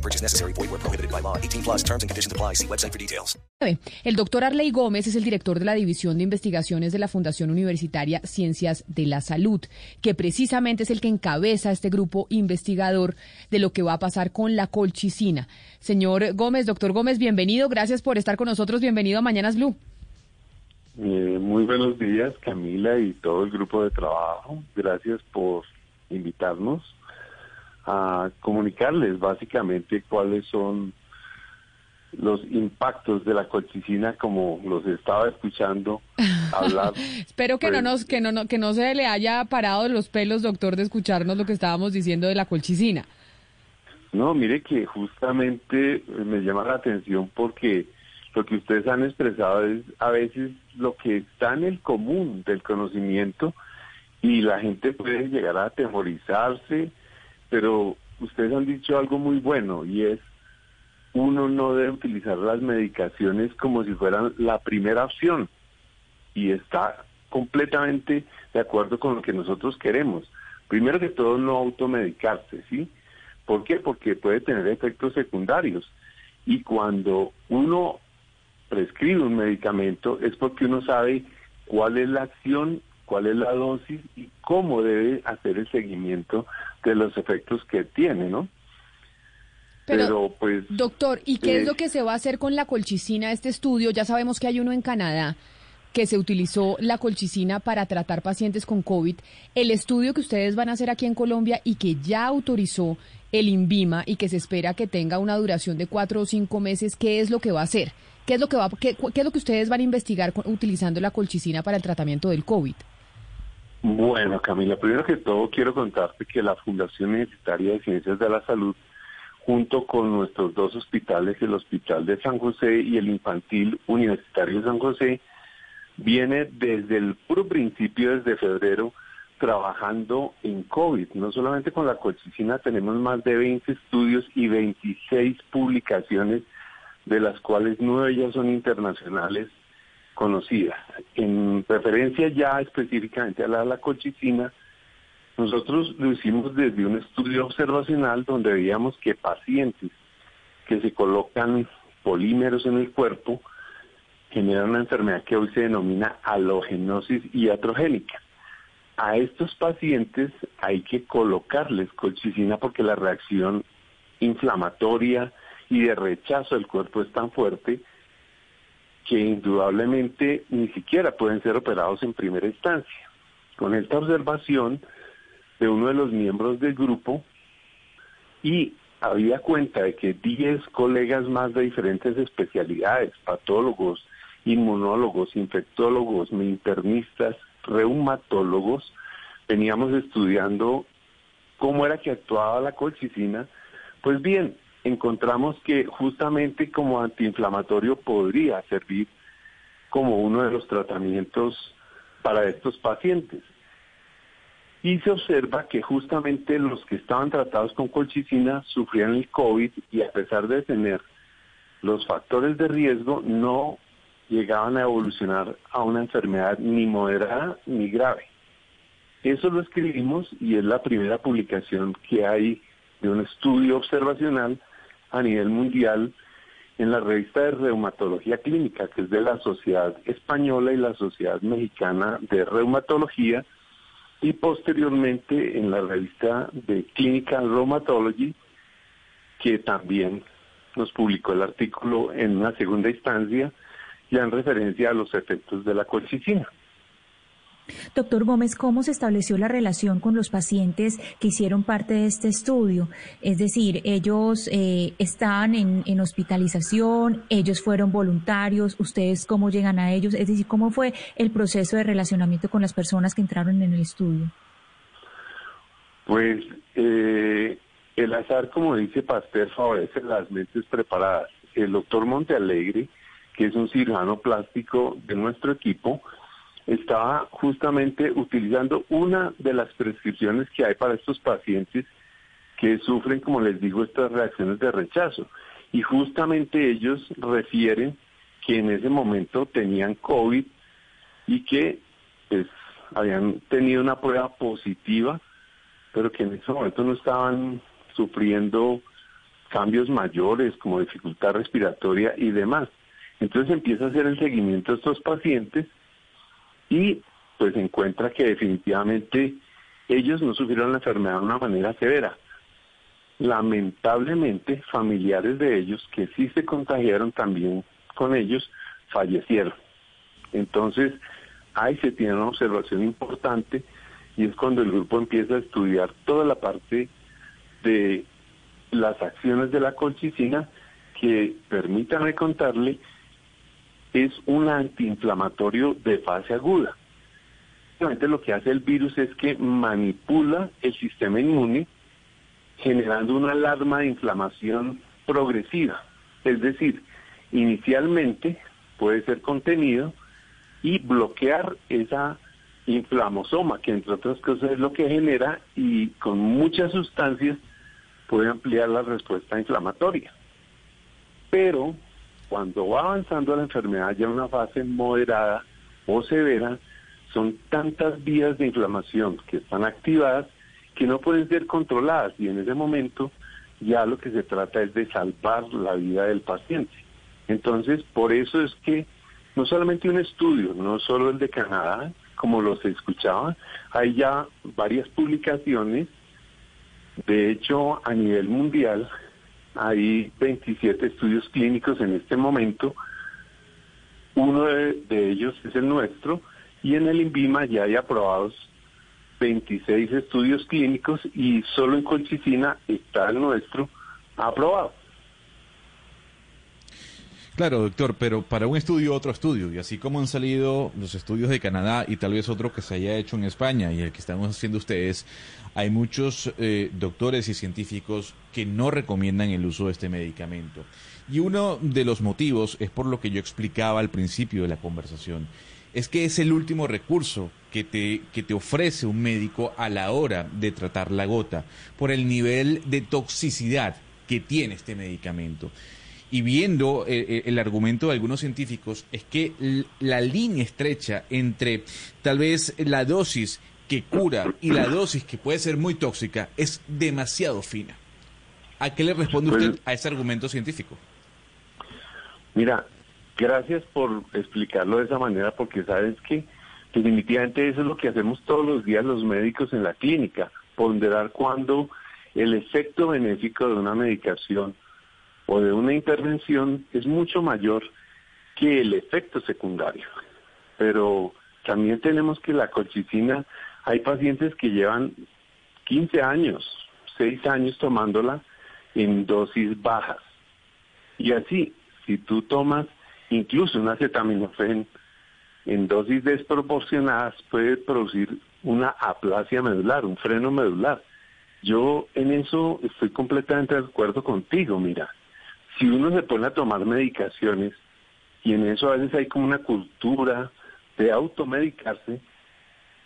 No purchase necessary. Void where prohibited by law. 18 plus terms and conditions apply. See website for details. El doctor Arley Gómez es el director de la División de Investigaciones de la Fundación Universitaria Ciencias de la Salud, que precisamente es el que encabeza este grupo investigador de lo que va a pasar con la colchicina. Señor Gómez, doctor Gómez, bienvenido. Gracias por estar con nosotros. Bienvenido a Mañanas Blue. Eh, muy buenos días, Camila y todo el grupo de trabajo. Gracias por invitarnos a comunicarles básicamente cuáles son los impactos de la colchicina como los estaba escuchando hablar. Espero que no Pues, nos que no, no- que no se le haya parado los pelos, doctor, de escucharnos lo que estábamos diciendo de la colchicina. No, mire que justamente eh, me llama la atención porque lo que ustedes han expresado es a veces lo que está en el común del conocimiento y la gente puede llegar a atemorizarse, pero ustedes han dicho algo muy bueno y es uno no debe utilizar las medicaciones como si fueran la primera opción y está completamente de acuerdo con lo que nosotros queremos. Primero que todo, no automedicarse, ¿sí? ¿Por qué? Porque puede tener efectos secundarios. Y cuando uno prescribe un medicamento es porque uno sabe cuál es la acción, cuál es la dosis y cómo debe hacer el seguimiento de los efectos que tiene, ¿no? Pero, pues... Doctor, ¿y qué eh, es lo que se va a hacer con la colchicina? Este estudio, ya sabemos que hay uno en Canadá que se utilizó la colchicina para tratar pacientes con COVID. El estudio que ustedes van a hacer aquí en Colombia y que ya autorizó el INVIMA y que se espera que tenga una duración de cuatro o cinco meses, ¿qué es lo que va a hacer? ¿Qué es lo que va, qué, qué es lo que ustedes van a investigar con- utilizando la colchicina para el tratamiento del COVID? Bueno, Camila, primero que todo quiero contarte que la Fundación Universitaria de Ciencias de la Salud, junto con nuestros dos hospitales, el Hospital de San José y el Infantil Universitario de San José, viene desde el puro principio, desde febrero, trabajando en COVID. No solamente con la colchicina, tenemos más de 20 estudios y 26 publicaciones, de las cuales nueve ya son internacionales conocidas. En referencia ya específicamente a la, la colchicina, nosotros lo hicimos desde un estudio observacional donde veíamos que pacientes que se colocan polímeros en el cuerpo generan una enfermedad que hoy se denomina halogenosis iatrogénica. A estos pacientes hay que colocarles colchicina porque la reacción inflamatoria y de rechazo del cuerpo es tan fuerte que indudablemente ni siquiera pueden ser operados en primera instancia. Con esta observación de uno de los miembros del grupo y había cuenta de que 10 colegas más de diferentes especialidades, patólogos, inmunólogos, infectólogos, internistas, reumatólogos, veníamos estudiando cómo era que actuaba la colchicina, pues bien, encontramos que justamente como antiinflamatorio podría servir como uno de los tratamientos para estos pacientes. Y se observa que justamente los que estaban tratados con colchicina sufrían el COVID y a pesar de tener los factores de riesgo no llegaban a evolucionar a una enfermedad ni moderada ni grave. Eso lo escribimos y es la primera publicación que hay de un estudio observacional a nivel mundial en la revista de reumatología clínica, que es de la Sociedad Española y la Sociedad Mexicana de Reumatología, y posteriormente en la revista de Clinical Rheumatology, que también nos publicó el artículo en una segunda instancia, ya en referencia a los efectos de la colchicina. Doctor Gómez, ¿cómo se estableció la relación con los pacientes que hicieron parte de este estudio? Es decir, ellos eh, están en, en hospitalización, ellos fueron voluntarios, ustedes cómo llegan a ellos, es decir, ¿cómo fue el proceso de relacionamiento con las personas que entraron en el estudio? Pues eh, el azar, como dice Pasteur, favorece las mentes preparadas. El doctor Montealegre, que es un cirujano plástico de nuestro equipo, estaba justamente utilizando una de las prescripciones que hay para estos pacientes que sufren, como les digo, estas reacciones de rechazo. Y justamente ellos refieren que en ese momento tenían COVID y que pues, habían tenido una prueba positiva, pero que en ese momento no estaban sufriendo cambios mayores como dificultad respiratoria y demás. Entonces empieza a hacer el seguimiento de estos pacientes y pues encuentra que definitivamente ellos no sufrieron la enfermedad de una manera severa. Lamentablemente, familiares de ellos que sí se contagiaron también con ellos fallecieron. Entonces, ahí se tiene una observación importante y es cuando el grupo empieza a estudiar toda la parte de las acciones de la colchicina que, permítanme contarle, es un antiinflamatorio de fase aguda. Básicamente lo que hace el virus es que manipula el sistema inmune generando una alarma de inflamación progresiva. Es decir, inicialmente puede ser contenido y bloquear esa inflamosoma, que entre otras cosas es lo que genera y con muchas sustancias puede ampliar la respuesta inflamatoria. Pero cuando va avanzando la enfermedad ya en una fase moderada o severa, son tantas vías de inflamación que están activadas que no pueden ser controladas y en ese momento ya lo que se trata es de salvar la vida del paciente. Entonces, por eso es que no solamente un estudio, no solo el de Canadá, como los escuchaba, hay ya varias publicaciones, de hecho a nivel mundial hay 27 estudios clínicos en este momento, uno de, ellos es el nuestro, y en el INVIMA ya hay aprobados 26 estudios clínicos y solo en Colchicina está el nuestro aprobado. Claro, doctor, pero para un estudio, otro estudio. Y así como han salido los estudios de Canadá y tal vez otro que se haya hecho en España y el que estamos haciendo ustedes, hay muchos eh, doctores y científicos que no recomiendan el uso de este medicamento. Y uno de los motivos es por lo que yo explicaba al principio de la conversación. Es que es el último recurso que te, que te ofrece un médico a la hora de tratar la gota, por el nivel de toxicidad que tiene este medicamento y viendo eh, eh, el argumento de algunos científicos, es que la línea estrecha entre tal vez la dosis que cura y la dosis que puede ser muy tóxica es demasiado fina. ¿A qué le responde usted pues, a ese argumento científico? Mira, gracias por explicarlo de esa manera, porque sabes que definitivamente eso es lo que hacemos todos los días los médicos en la clínica, ponderar cuando el efecto benéfico de una medicación o de una intervención es mucho mayor que el efecto secundario. Pero también tenemos que la colchicina, hay pacientes que llevan 15 años, 6 años tomándola en dosis bajas. Y así, si tú tomas incluso una acetaminofén en dosis desproporcionadas, puede producir una aplasia medular, un freno medular. Yo en eso estoy completamente de acuerdo contigo, mira si uno se pone a tomar medicaciones, y en eso a veces hay como una cultura de automedicarse,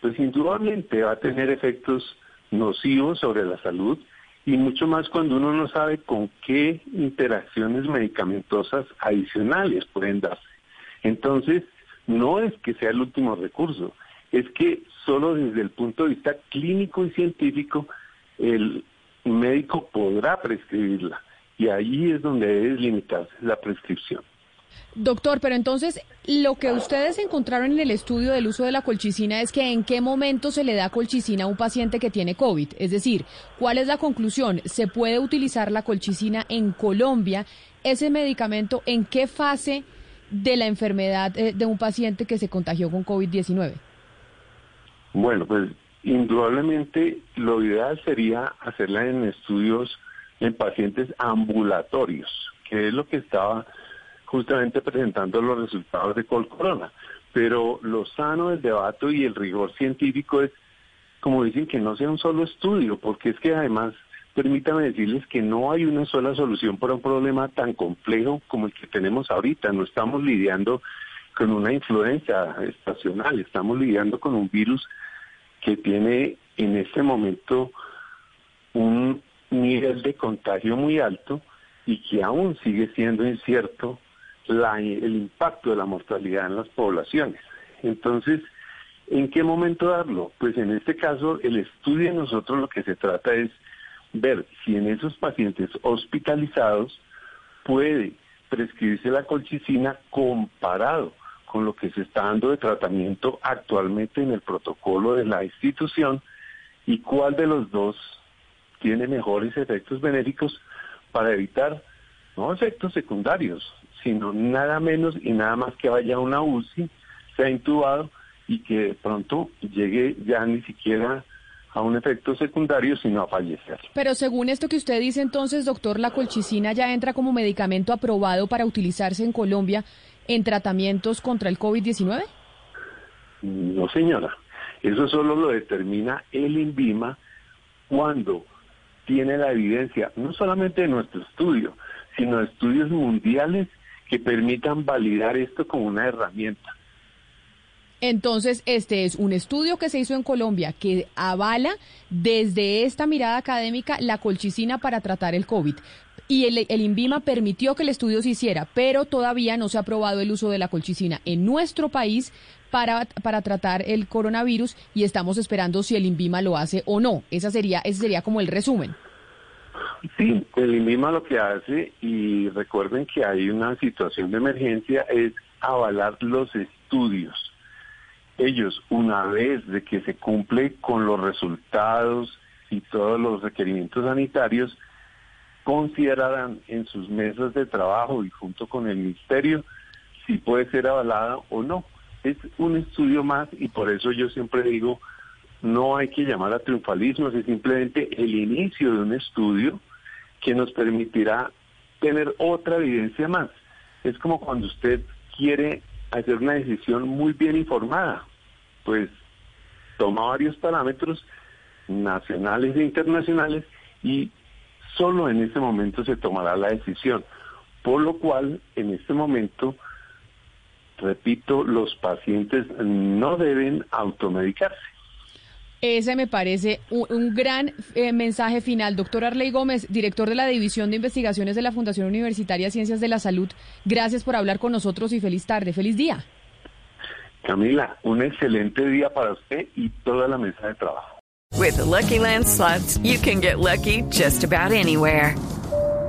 pues indudablemente va a tener efectos nocivos sobre la salud y mucho más cuando uno no sabe con qué interacciones medicamentosas adicionales pueden darse. Entonces, no es que sea el último recurso, es que solo desde el punto de vista clínico y científico el médico podrá prescribirla y ahí es donde debe limitarse la prescripción. Doctor, pero entonces lo que ustedes encontraron en el estudio del uso de la colchicina es que en qué momento se le da colchicina a un paciente que tiene COVID. Es decir, ¿cuál es la conclusión? ¿Se puede utilizar la colchicina en Colombia? ¿Ese medicamento en qué fase de la enfermedad eh, de un paciente que se contagió con COVID-19? Bueno, pues indudablemente lo ideal sería hacerla en estudios en pacientes ambulatorios, que es lo que estaba justamente presentando los resultados de Col Corona. Pero lo sano del debate y el rigor científico es, como dicen, que no sea un solo estudio, porque es que además permítame decirles que no hay una sola solución para un problema tan complejo como el que tenemos ahorita. No estamos lidiando con una influencia estacional, estamos lidiando con un virus que tiene en este momento un nivel de contagio muy alto y que aún sigue siendo incierto el impacto de la mortalidad en las poblaciones. Entonces, ¿en qué momento darlo? Pues en este caso, el estudio de nosotros lo que se trata es ver si en esos pacientes hospitalizados puede prescribirse la colchicina comparado con lo que se está dando de tratamiento actualmente en el protocolo de la institución y cuál de los dos tiene mejores efectos benéficos para evitar no efectos secundarios, sino nada menos y nada más que vaya a una UCI, sea intubado y que de pronto llegue ya ni siquiera a un efecto secundario, sino a fallecer. Pero según esto que usted dice entonces, doctor, la colchicina ya entra como medicamento aprobado para utilizarse en Colombia en tratamientos contra el COVID-19? No, señora. Eso solo lo determina el INVIMA cuando tiene la evidencia, no solamente de nuestro estudio, sino de estudios mundiales que permitan validar esto como una herramienta. Entonces, este es un estudio que se hizo en Colombia que avala desde esta mirada académica la colchicina para tratar el COVID. Y el, el, INVIMA permitió que el estudio se hiciera, pero todavía no se ha aprobado el uso de la colchicina en nuestro país para, para tratar el coronavirus y estamos esperando si el INVIMA lo hace o no. Esa sería, ese sería como el resumen. Sí, el INVIMA lo que hace, y recuerden que hay una situación de emergencia, es avalar los estudios ellos, una vez de que se cumple con los resultados y todos los requerimientos sanitarios, considerarán en sus mesas de trabajo y junto con el ministerio si puede ser avalada o no. Es un estudio más y por eso yo siempre digo, no hay que llamar a triunfalismo, es simplemente el inicio de un estudio que nos permitirá tener otra evidencia más. Es como cuando usted quiere hacer una decisión muy bien informada pues toma varios parámetros nacionales e internacionales y solo en ese momento se tomará la decisión. Por lo cual, en este momento, repito, los pacientes no deben automedicarse. Ese me parece un, gran eh, mensaje final. Doctor Arley Gómez, director de la División de Investigaciones de la Fundación Universitaria Ciencias de la Salud, gracias por hablar con nosotros y feliz tarde, feliz día. Camila, un excelente día para usted y toda la mesa de trabajo. With the Lucky Land slots, you can get lucky just about anywhere.